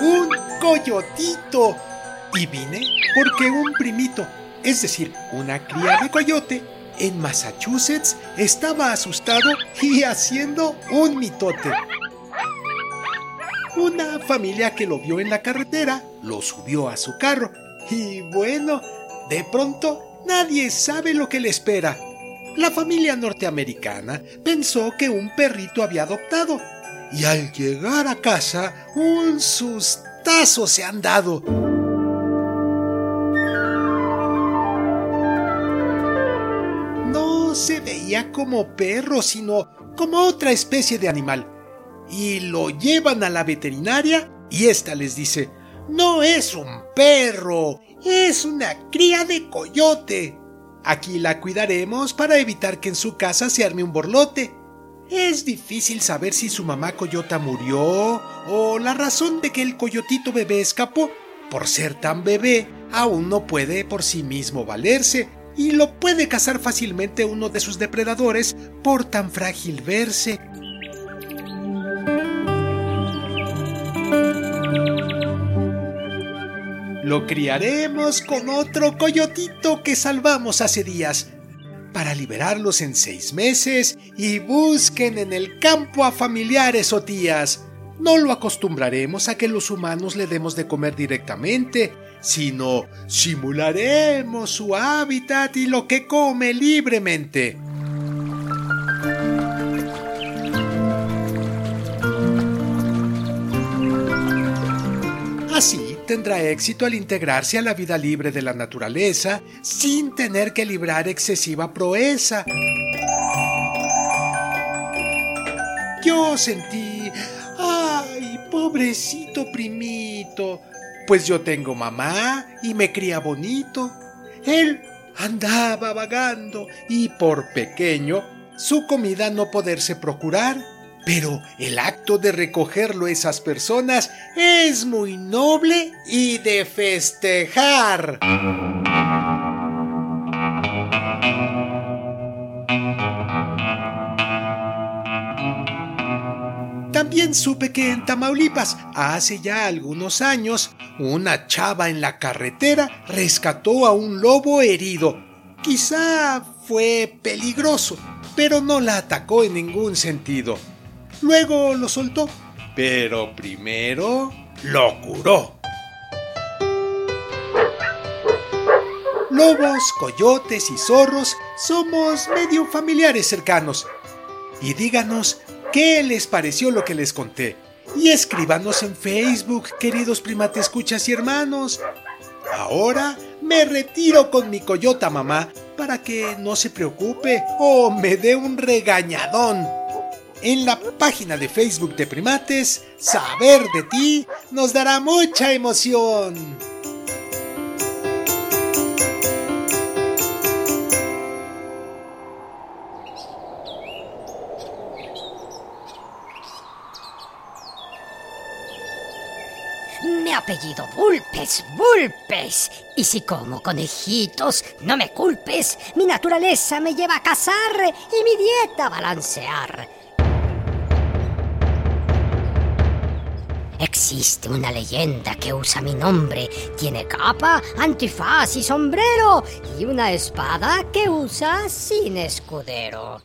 Un coyotito y vine porque un primito, es decir, una cría de coyote, en Massachusetts estaba asustado y haciendo un mitote. Una familia que lo vio en la carretera lo subió a su carro y bueno, de pronto nadie sabe lo que le espera. La familia norteamericana pensó que un perrito había adoptado y al llegar a casa un sustazo se han dado. No se veía como perro, sino como otra especie de animal. Y lo llevan a la veterinaria y ésta les dice, no es un perro, es una cría de coyote. Aquí la cuidaremos para evitar que en su casa se arme un borlote. Es difícil saber si su mamá coyota murió o la razón de que el coyotito bebé escapó. Por ser tan bebé, aún no puede por sí mismo valerse y lo puede cazar fácilmente uno de sus depredadores por tan frágil verse. Lo criaremos con otro coyotito que salvamos hace días para liberarlos en seis meses y busquen en el campo a familiares o tías. No lo acostumbraremos a que los humanos le demos de comer directamente, sino simularemos su hábitat y lo que come libremente. Tendrá éxito al integrarse a la vida libre de la naturaleza sin tener que librar excesiva proeza. Yo sentí, ay, pobrecito primito, pues yo tengo mamá y me cría bonito. Él andaba vagando y por pequeño su comida no poderse procurar. Pero el acto de recogerlo esas personas es muy noble y de festejar. También supe que en Tamaulipas, hace ya algunos años, una chava en la carretera rescató a un lobo herido. Quizá fue peligroso, pero no la atacó en ningún sentido. Luego lo soltó, pero primero lo curó. Lobos, coyotes y zorros somos medio familiares cercanos. Y díganos qué les pareció lo que les conté. Y escríbanos en Facebook, queridos primates escuchas y hermanos. Ahora me retiro con mi coyota mamá para que no se preocupe o me dé un regañadón en la página de Facebook de Primates, saber de ti nos dará mucha emoción. Mi apellido Bulpes, Bulpes. Y si como conejitos, no me culpes. Mi naturaleza me lleva a cazar y mi dieta a balancear. Existe una leyenda que usa mi nombre. Tiene capa, antifaz y sombrero. Y una espada que usa sin escudero.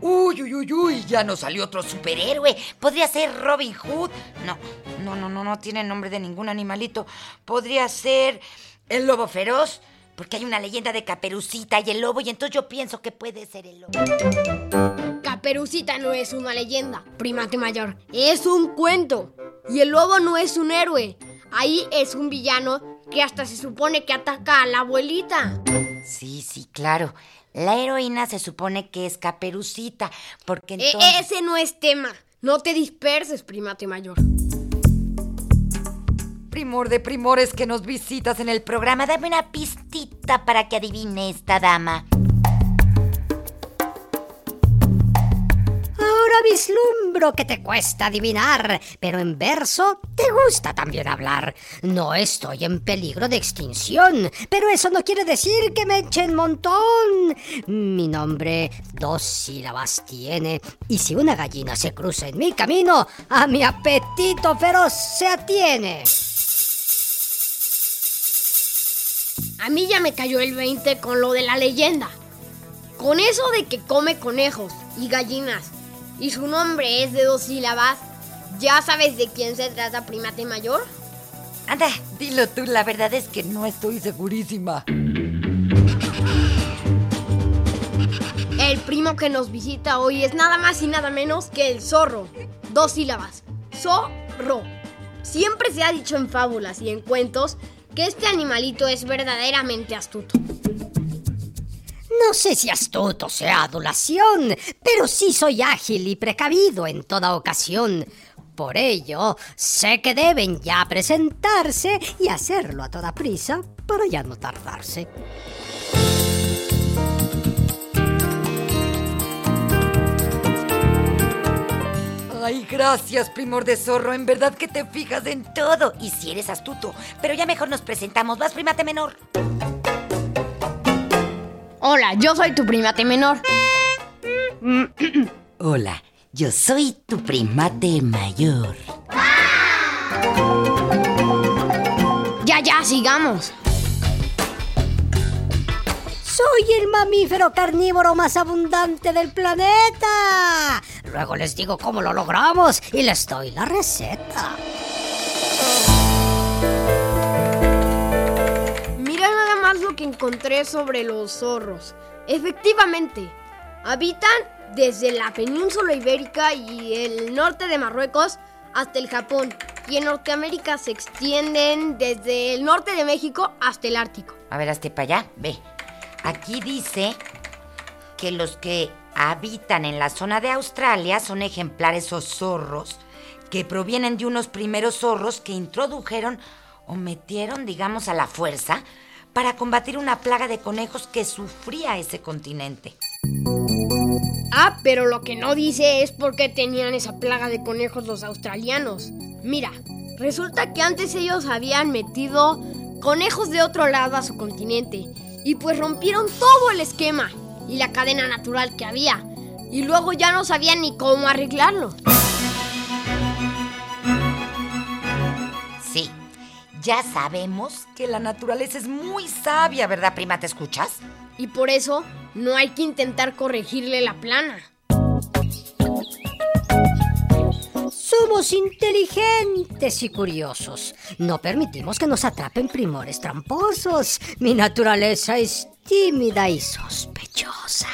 Uy, uy, uy, uy, ya nos salió otro superhéroe. Podría ser Robin Hood. No, no, no, no, no tiene nombre de ningún animalito. Podría ser el lobo feroz. Porque hay una leyenda de Caperucita y el lobo, y entonces yo pienso que puede ser el lobo. Caperucita no es una leyenda, primate mayor. Es un cuento. Y el lobo no es un héroe. Ahí es un villano que hasta se supone que ataca a la abuelita. Sí, sí, claro. La heroína se supone que es caperucita, porque E- entonces... ese no es tema. No te disperses, primate mayor. Primor de primores que nos visitas en el programa, dame una pistita para que adivine esta dama. Vislumbro que te cuesta adivinar, pero en verso te gusta también hablar. No estoy en peligro de extinción, pero eso no quiere decir que me echen montón. Mi nombre dos sílabas tiene, y si una gallina se cruza en mi camino, a mi apetito feroz se atiene. A mí ya me cayó el 20 con lo de la leyenda. Con eso de que come conejos y gallinas y su nombre es de dos sílabas, ¿ya sabes de quién se trata primate mayor? Anda, dilo tú, la verdad es que no estoy segurísima. El primo que nos visita hoy es nada más y nada menos que el zorro. Dos sílabas. Zorro. Siempre se ha dicho en fábulas y en cuentos que este animalito es verdaderamente astuto. No sé si astuto sea adulación, pero sí soy ágil y precavido en toda ocasión. Por ello, sé que deben ya presentarse y hacerlo a toda prisa para ya no tardarse. Ay, gracias, primor de zorro. En verdad que te fijas en todo. Y si eres astuto. Pero ya mejor nos presentamos. Vas, primate menor. Hola, yo soy tu primate menor. Hola, yo soy tu primate mayor. Ya, ya, sigamos. Soy el mamífero carnívoro más abundante del planeta. Luego les digo cómo lo logramos y les doy la receta. Encontré sobre los zorros. Efectivamente, habitan desde la península ibérica y el norte de Marruecos hasta el Japón. Y en Norteamérica se extienden desde el norte de México hasta el Ártico. A ver, hazte para allá. Ve. Aquí dice que los que habitan en la zona de Australia son ejemplares zorros que provienen de unos primeros zorros que introdujeron o metieron, digamos, a la fuerza para combatir una plaga de conejos que sufría ese continente. Ah, pero lo que no dice es por qué tenían esa plaga de conejos los australianos. Mira, resulta que antes ellos habían metido conejos de otro lado a su continente y pues rompieron todo el esquema y la cadena natural que había y luego ya no sabían ni cómo arreglarlo. Ya sabemos que la naturaleza es muy sabia, ¿verdad, prima? ¿Te escuchas? Y por eso no hay que intentar corregirle la plana. Somos inteligentes y curiosos. No permitimos que nos atrapen primores tramposos. Mi naturaleza es tímida y sospechosa.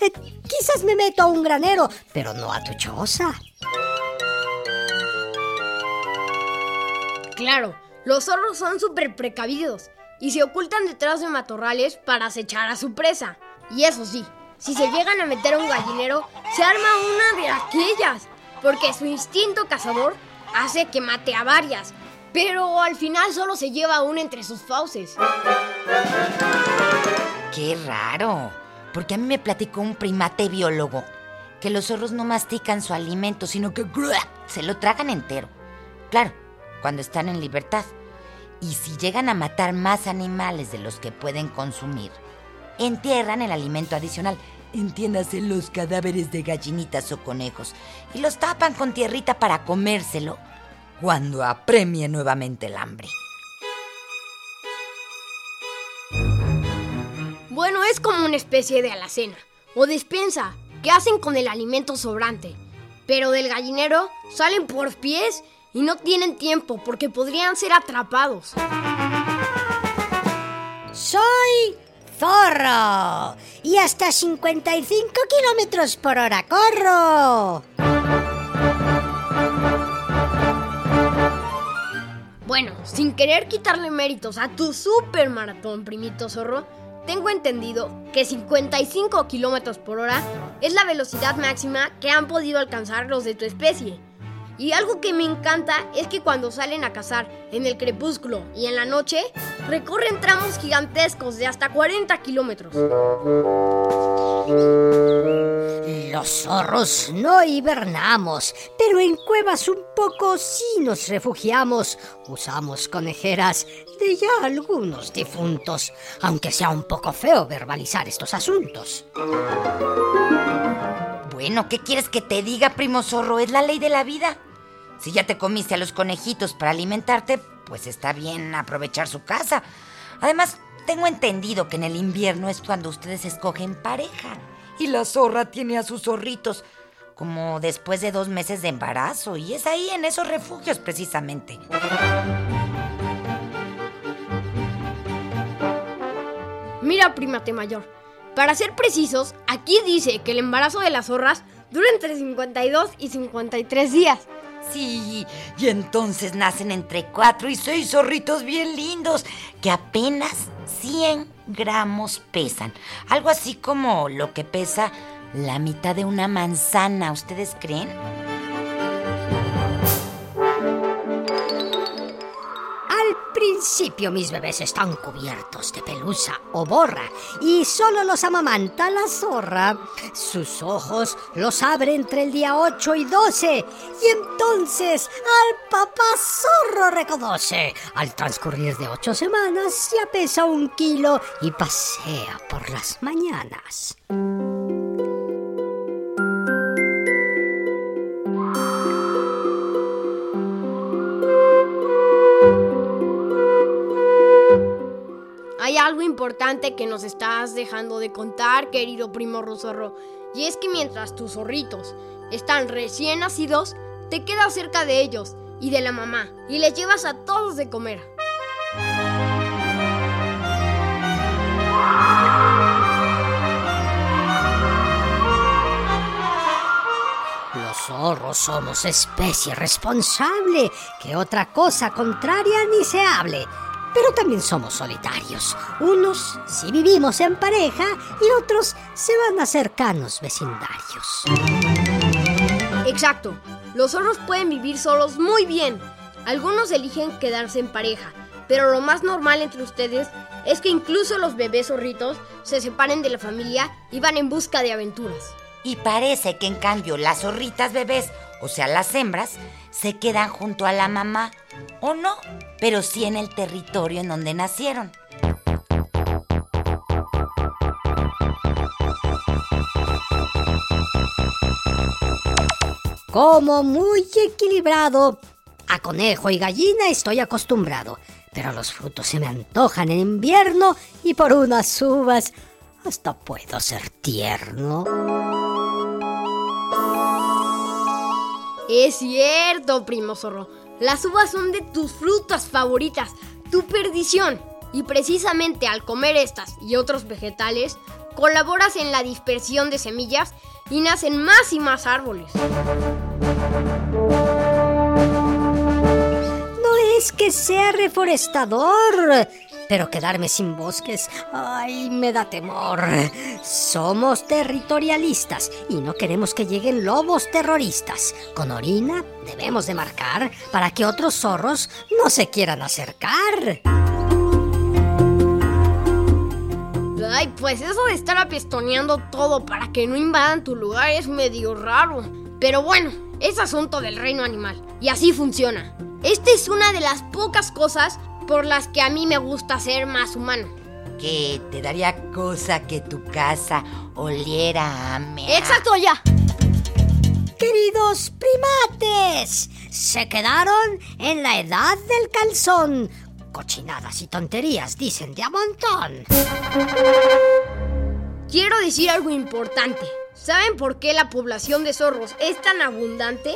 Eh, quizás me meto a un granero, pero no a tu choza. Claro, los zorros son súper precavidos y se ocultan detrás de matorrales para acechar a su presa. Y eso sí, si se llegan a meter a un gallinero, se arma una de aquellas, porque su instinto cazador hace que mate a varias, pero al final solo se lleva una entre sus fauces. Qué raro, porque a mí me platicó un primate biólogo que los zorros no mastican su alimento, sino que se lo tragan entero. Claro, cuando están en libertad. Y si llegan a matar más animales de los que pueden consumir, entierran el alimento adicional. Entiéndase los cadáveres de gallinitas o conejos y los tapan con tierrita para comérselo cuando apremie nuevamente el hambre. Bueno, es como una especie de alacena o despensa que hacen con el alimento sobrante. Pero del gallinero salen por pies y no tienen tiempo porque podrían ser atrapados. Soy zorro y hasta 55 kilómetros por hora corro. Bueno, sin querer quitarle méritos a tu super maratón, primito zorro, tengo entendido que 55 kilómetros por hora es la velocidad máxima que han podido alcanzar los de tu especie. Y algo que me encanta es que cuando salen a cazar en el crepúsculo y en la noche, recorren tramos gigantescos de hasta 40 kilómetros. Los zorros no hibernamos, pero en cuevas un poco sí nos refugiamos. Usamos conejeras de ya algunos difuntos, aunque sea un poco feo verbalizar estos asuntos. Bueno, ¿qué quieres que te diga, primo zorro? Es la ley de la vida. Si ya te comiste a los conejitos para alimentarte, pues está bien aprovechar su casa. Además, tengo entendido que en el invierno es cuando ustedes escogen pareja. Y la zorra tiene a sus zorritos, como después de dos meses de embarazo. Y es ahí, en esos refugios, precisamente. Mira, primate mayor. Para ser precisos, aquí dice que el embarazo de las zorras dura entre 52 y 53 días. Sí, y entonces nacen entre cuatro y seis zorritos bien lindos, que apenas 100 gramos pesan. Algo así como lo que pesa la mitad de una manzana, ¿ustedes creen? Principio mis bebés están cubiertos de pelusa o borra y solo los amamanta la zorra. Sus ojos los abre entre el día 8 y 12 y entonces al papá zorro reconoce. Al transcurrir de ocho semanas ya pesa un kilo y pasea por las mañanas. Algo importante que nos estás dejando de contar, querido primo Rosorro, y es que mientras tus zorritos están recién nacidos, te quedas cerca de ellos y de la mamá y les llevas a todos de comer. Los zorros somos especie responsable, que otra cosa contraria ni se hable. Pero también somos solitarios. Unos si vivimos en pareja y otros se van a cercanos vecindarios. Exacto, los zorros pueden vivir solos muy bien. Algunos eligen quedarse en pareja, pero lo más normal entre ustedes es que incluso los bebés zorritos se separen de la familia y van en busca de aventuras. Y parece que en cambio las zorritas bebés, o sea, las hembras, se quedan junto a la mamá. O no, pero sí en el territorio en donde nacieron. Como muy equilibrado. A conejo y gallina estoy acostumbrado, pero los frutos se me antojan en invierno y por unas uvas hasta puedo ser tierno. Es cierto, primo zorro. Las uvas son de tus frutas favoritas, tu perdición. Y precisamente al comer estas y otros vegetales, colaboras en la dispersión de semillas y nacen más y más árboles. No es que sea reforestador, pero quedarme sin bosques, ay, me da temor. Somos territorialistas y no queremos que lleguen lobos terroristas. Con orina debemos de marcar para que otros zorros no se quieran acercar. Ay, pues eso de estar apestoneando todo para que no invadan tu lugar es medio raro. Pero bueno, es asunto del reino animal. Y así funciona. Esta es una de las pocas cosas por las que a mí me gusta ser más humano. Que te daría cosa que tu casa oliera a mea. ¡Exacto ya! Queridos primates, se quedaron en la edad del calzón. Cochinadas y tonterías dicen de a montón. Quiero decir algo importante. ¿Saben por qué la población de zorros es tan abundante?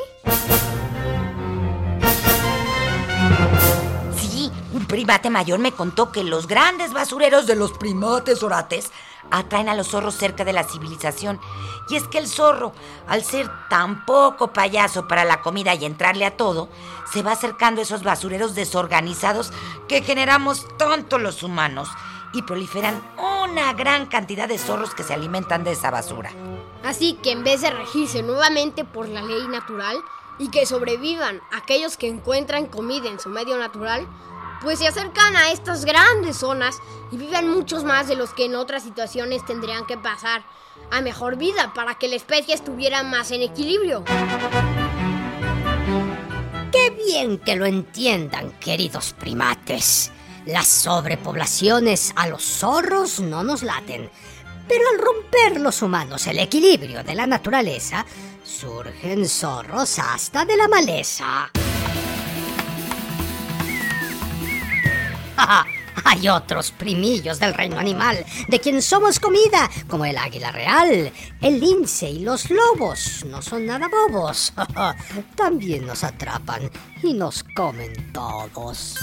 Un primate mayor me contó que los grandes basureros de los primates orates atraen a los zorros cerca de la civilización. Y es que el zorro, al ser tan poco payaso para la comida y entrarle a todo, se va acercando a esos basureros desorganizados que generamos tanto los humanos y proliferan una gran cantidad de zorros que se alimentan de esa basura. Así que en vez de regirse nuevamente por la ley natural y que sobrevivan aquellos que encuentran comida en su medio natural, pues se acercan a estas grandes zonas y viven muchos más de los que en otras situaciones tendrían que pasar a mejor vida para que la especie estuviera más en equilibrio. Qué bien que lo entiendan, queridos primates. Las sobrepoblaciones a los zorros no nos laten, pero al romper los humanos el equilibrio de la naturaleza, surgen zorros hasta de la maleza. Hay otros primillos del reino animal, de quien somos comida, como el águila real, el lince y los lobos. No son nada bobos. También nos atrapan y nos comen todos.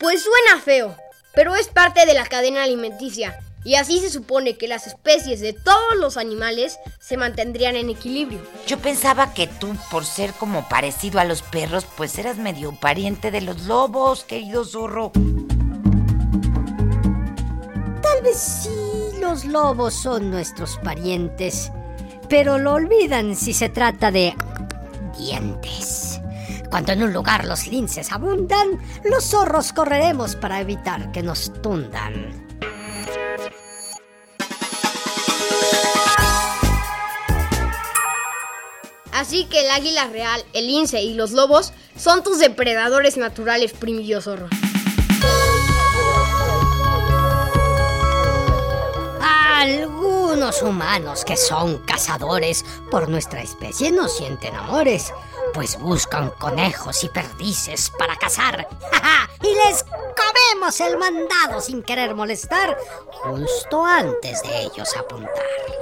Pues suena feo, pero es parte de la cadena alimenticia. Y así se supone que las especies de todos los animales se mantendrían en equilibrio. Yo pensaba que tú, por ser como parecido a los perros, pues eras medio pariente de los lobos, querido zorro. Tal vez sí los lobos son nuestros parientes, pero lo olvidan si se trata de dientes. Cuando en un lugar los linces abundan, los zorros correremos para evitar que nos tundan. Así que el águila real, el lince y los lobos son tus depredadores naturales, primillo. Algunos humanos que son cazadores por nuestra especie no sienten amores, pues buscan conejos y perdices para cazar. y les comemos el mandado sin querer molestar justo antes de ellos apuntar.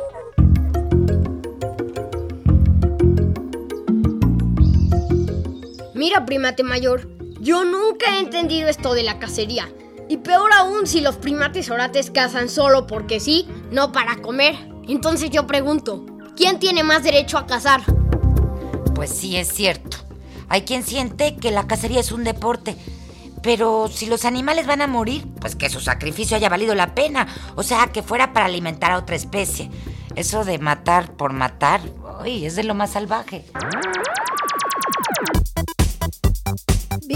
Mira, primate mayor, yo nunca he entendido esto de la cacería. Y peor aún si los primates orates cazan solo porque sí, no para comer. Entonces yo pregunto, ¿quién tiene más derecho a cazar? Pues sí, es cierto. Hay quien siente que la cacería es un deporte. Pero si los animales van a morir, pues que su sacrificio haya valido la pena. O sea, que fuera para alimentar a otra especie. Eso de matar por matar, uy, es de lo más salvaje.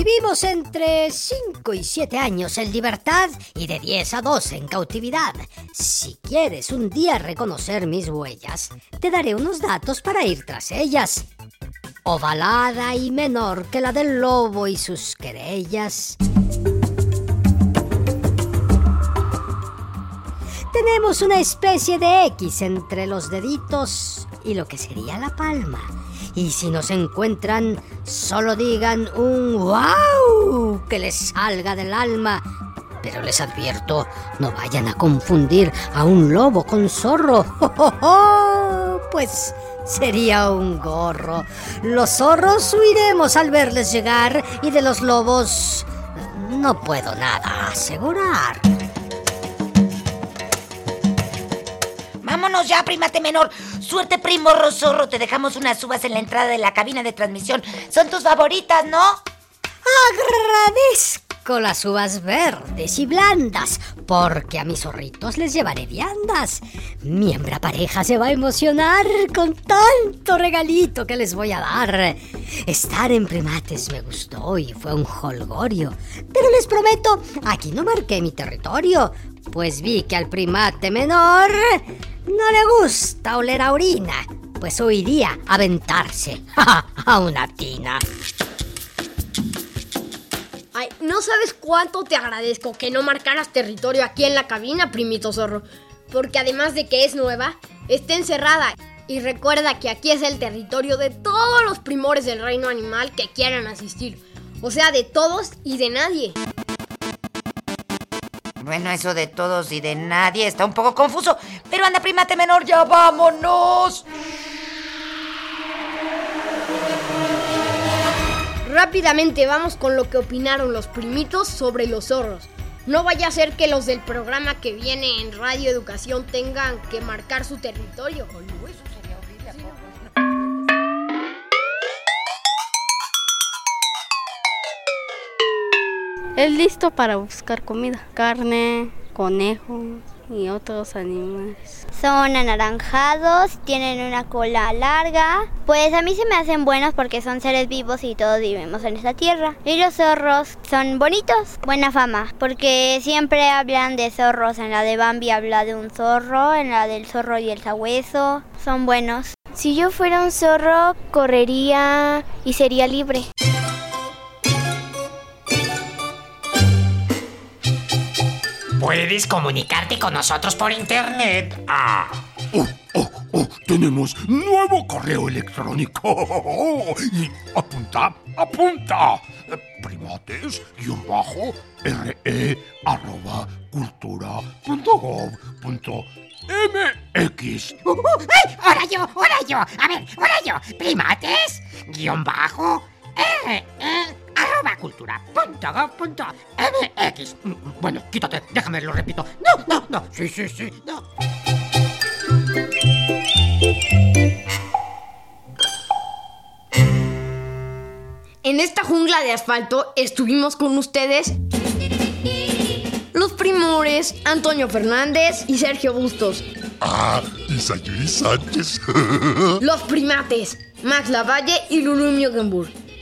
Vivimos entre 5 y 7 años en libertad y de 10 a 12 en cautividad. Si quieres un día reconocer mis huellas, te daré unos datos para ir tras ellas. Ovalada y menor que la del lobo y sus querellas. Tenemos una especie de X entre los deditos y lo que sería la palma. Y si nos encuentran, solo digan un wow que les salga del alma. Pero les advierto, no vayan a confundir a un lobo con zorro. Pues sería un gorro. Los zorros huiremos al verles llegar y de los lobos no puedo nada asegurar. Vámonos ya, primate menor. Suerte, primo Rosorro. Te dejamos unas uvas en la entrada de la cabina de transmisión. Son tus favoritas, ¿no? Agradezco las uvas verdes y blandas, porque a mis zorritos les llevaré viandas. Mi hembra pareja se va a emocionar con tanto regalito que les voy a dar. Estar en primates me gustó y fue un holgorio. Pero les prometo, aquí no marqué mi territorio, pues vi que al primate menor no le gusta oler a orina, pues oiría aventarse a una tina. Ay, no sabes cuánto te agradezco que no marcaras territorio aquí en la cabina, primito zorro. Porque además de que es nueva, está encerrada. Y recuerda que aquí es el territorio de todos los primores del reino animal que quieran asistir. O sea, de todos y de nadie. Bueno, eso de todos y de nadie está un poco confuso. Pero anda, primate menor, ya vámonos. Rápidamente vamos con lo que opinaron los primitos sobre los zorros. No vaya a ser que los del programa que viene en Radio Educación tengan que marcar su territorio. Es listo para buscar comida, carne, conejo y otros animales. Son anaranjados, tienen una cola larga. Pues a mí se me hacen buenos porque son seres vivos y todos vivimos en esta tierra. Y los zorros son bonitos, buena fama, porque siempre hablan de zorros. En la de Bambi habla de un zorro, en la del zorro y el sabueso. Son buenos. Si yo fuera un zorro, correría y sería libre. Puedes comunicarte con nosotros por internet. Ah. Oh, oh, oh, tenemos nuevo correo electrónico. Y apunta, apunta. Primates, guion bajo, re, arroba, cultura, punto gov, punto MX. Uh, uh, ¡Ay! ¡Ahora yo! ¡Ahora yo! A ver, ahora yo. Primates, guion bajo, re, arroba cultura punto gov punto mx. Bueno, quítate, déjame, lo repito. No, no, no. Sí, sí, sí, no. En esta jungla de asfalto estuvimos con ustedes los primores Antonio Fernández y Sergio Bustos. Ah, y Sayuri Sánchez. Los primates Max Lavalle y Lulu Miogenburg.